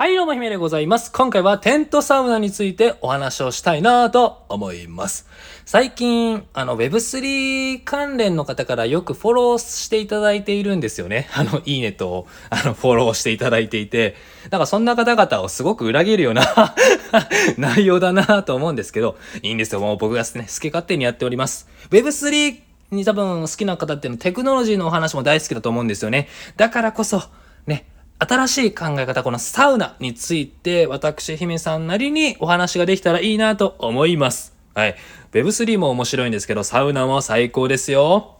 はい、どうも、姫でございます。今回はテントサウナについてお話をしたいなと思います。最近、あの、Web3 関連の方からよくフォローしていただいているんですよね。あの、いいねと、あの、フォローしていただいていて、なんかそんな方々をすごく裏切るような 内容だなと思うんですけど、いいんですよ。もう僕がですね、好き勝手にやっております。Web3 に多分好きな方っていうのはテクノロジーのお話も大好きだと思うんですよね。だからこそ、ね、新しい考え方、このサウナについて、私、姫さんなりにお話ができたらいいなと思います。はい。Web3 も面白いんですけど、サウナも最高ですよ。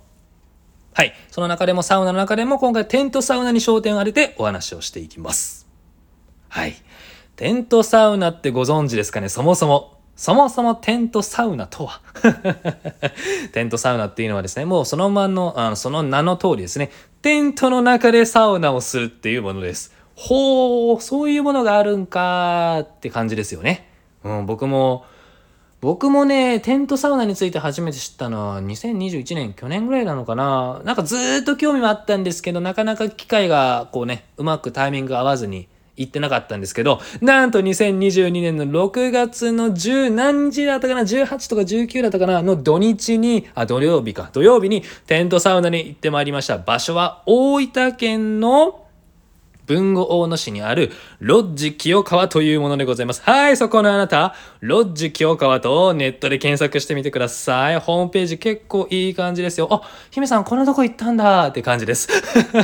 はい。その中でも、サウナの中でも、今回テントサウナに焦点を当ててお話をしていきます。はい。テントサウナってご存知ですかね？そもそも。そもそもテントサウナとは？テントサウナっていうのはですね、もうそのまんの、あのその名の通りですね、テントの中でサウナをするっていうものです。ほう、そういうものがあるんかって感じですよね。うん、僕も、僕もね、テントサウナについて初めて知ったのは2021年、去年ぐらいなのかな。なんかずーっと興味はあったんですけど、なかなか機会がこうね、うまくタイミング合わずに行ってなかったんですけど、なんと2022年の6月の10何時だったかな ?18 とか19だったかなの土日に、あ、土曜日か。土曜日にテントサウナに行ってまいりました。場所は大分県の豊後大野市にあるロッジ清川というものでございます。はい、そこのあなた、ロッジ清川とネットで検索してみてください。ホームページ結構いい感じですよ。あ、姫さんこんなとこ行ったんだって感じです。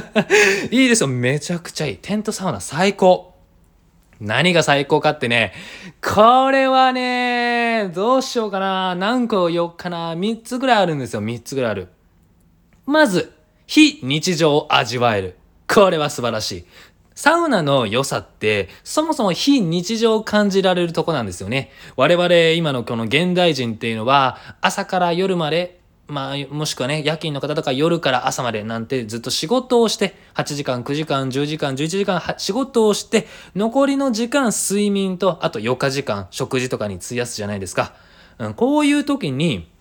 いいですよ。めちゃくちゃいい。テントサウナ最高。何が最高かってね、これはね、どうしようかな。何個言おうかな。3つぐらいあるんですよ。3つぐらいある。まず、非日常を味わえる。これは素晴らしい。サウナの良さって、そもそも非日常を感じられるとこなんですよね。我々今のこの現代人っていうのは、朝から夜まで、まあ、もしくはね、夜勤の方とか夜から朝までなんてずっと仕事をして、8時間、9時間、10時間、11時間仕事をして、残りの時間睡眠と、あと4日時間、食事とかに費やすじゃないですか。うん、こういう時に、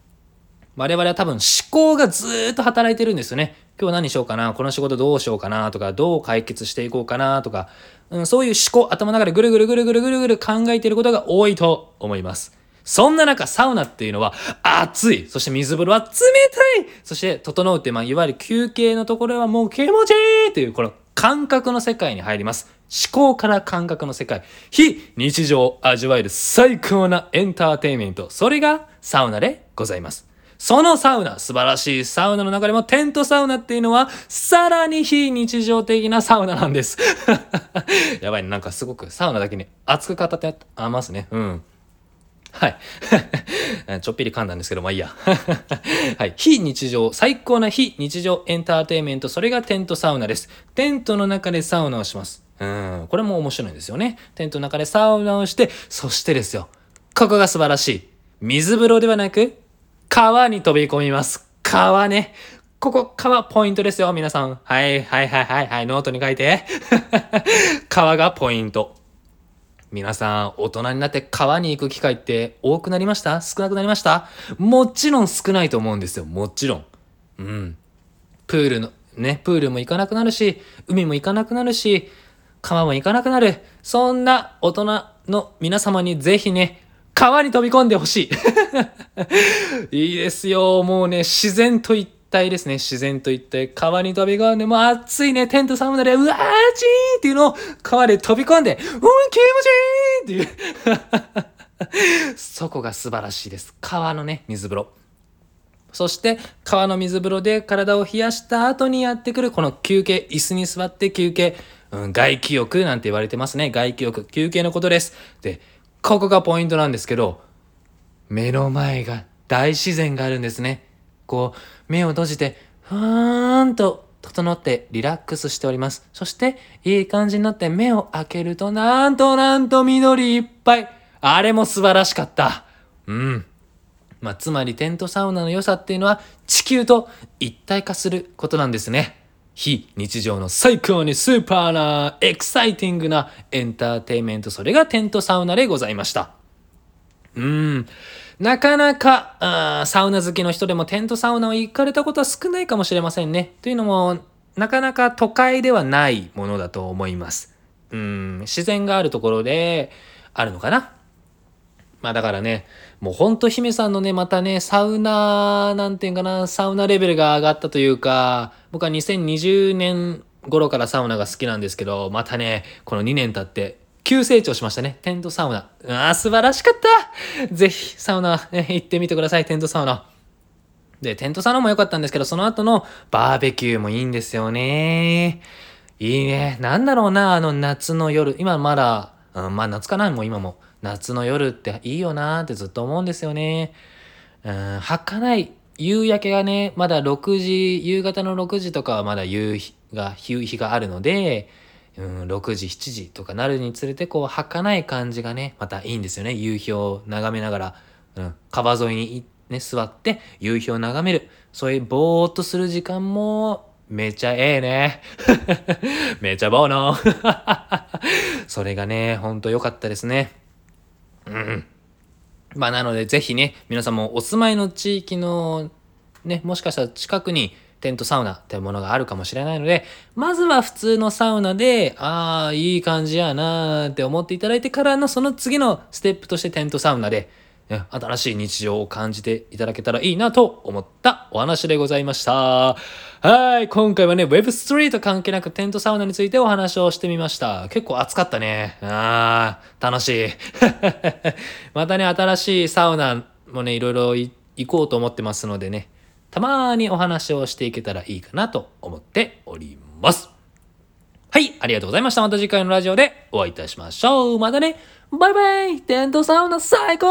我々は多分思考がずっと働いてるんですよね。今日何しようかなこの仕事どうしようかなとか、どう解決していこうかなとか、うん、そういう思考、頭の中でぐるぐるぐるぐるぐるぐる考えていることが多いと思います。そんな中、サウナっていうのは暑い。そして水風呂は冷たい。そして、整うって、まあ、いわゆる休憩のところはもう気持ちいいっていう、この感覚の世界に入ります。思考から感覚の世界。非日常を味わえる最高なエンターテインメント。それがサウナでございます。そのサウナ、素晴らしいサウナの中でもテントサウナっていうのは、さらに非日常的なサウナなんです。やばいね、なんかすごくサウナだけに熱く語ってあますね。うん。はい。ちょっぴり噛んだんですけど、まあいいや。はい。非日常、最高な非日常エンターテインメント、それがテントサウナです。テントの中でサウナをします。うん。これも面白いんですよね。テントの中でサウナをして、そしてですよ。ここが素晴らしい。水風呂ではなく、川に飛び込みます。川ね。ここ、川ポイントですよ、皆さん。はい、はい、はい、はい、はい、ノートに書いて。川がポイント。皆さん、大人になって川に行く機会って多くなりました？少なくなりました？もちろん少ないと思うんですよ。もちろん。うん。プールの、ね、プールも行かなくなるし、海も行かなくなるし、川も行かなくなる。そんな大人の皆様にぜひね、川に飛び込んでほしい。いいですよ。もうね、自然と一体ですね。自然と一体。川に飛び込んで、もう暑いね、テントサウナで、うわーちーっていうのを川で飛び込んで、うん、気持ちいいっていう。そこが素晴らしいです。川のね、水風呂。そして、川の水風呂で体を冷やした後にやってくる、この休憩、椅子に座って休憩、うん、外気浴なんて言われてますね。外気浴、休憩のことです。で、ここがポイントなんですけど、目の前が大自然があるんですね。こう、目を閉じて、ふーんと整ってリラックスしております。そして、いい感じになって目を開けると、なんとなんと緑いっぱい。あれも素晴らしかった。うん。まあ、つまりテントサウナの良さっていうのは地球と一体化することなんですね。非日常の最高にスーパーなエキサイティングなエンターテイメント、それがテントサウナでございました。うん。なかなかあサウナ好きの人でもテントサウナを行かれたことは少ないかもしれませんね。というのも、なかなか都会ではないものだと思います。うん、自然があるところであるのかな？まあだからね、もうほんと姫さんのね、またね、サウナ、なんていうかな、サウナレベルが上がったというか、僕は2020年頃からサウナが好きなんですけど、またね、この2年経って、急成長しましたね。テントサウナ。ああ、素晴らしかったぜひ、サウナ、行ってみてください、テントサウナ。で、テントサウナも良かったんですけど、その後のバーベキューもいいんですよね。いいね。なんだろうな、あの夏の夜。今まだ、うん、まあ夏かな、もう今も。夏の夜っていいよなってずっと思うんですよね。うん、儚い。夕焼けがね、まだ6時、夕方の6時とかはまだ夕日が、夕日があるので、うん、6時、7時とかなるにつれて、こう、儚い感じがね、またいいんですよね。夕日を眺めながら、うん、川沿いにね、座って、夕日を眺める。そういうぼーっとする時間も、めちゃええね。めちゃぼーの。それがね、ほんと良かったですね。うん。まあなのでぜひね、皆さんもお住まいの地域のね、もしかしたら近くにテントサウナってものがあるかもしれないので、まずは普通のサウナで、ああ、いい感じやなーって思っていただいてからのその次のステップとしてテントサウナで、新しい日常を感じていただけたらいいなと思ったお話でございました。はい。今回はね、Web3 と関係なくテントサウナについてお話をしてみました。結構暑かったね。あー、楽しい。またね、新しいサウナもね、いろいろ行こうと思ってますのでね、たまにお話をしていけたらいいかなと思っております。はい。ありがとうございました。また次回のラジオでお会いいたしましょう。またね。バイバイテントサウナ最高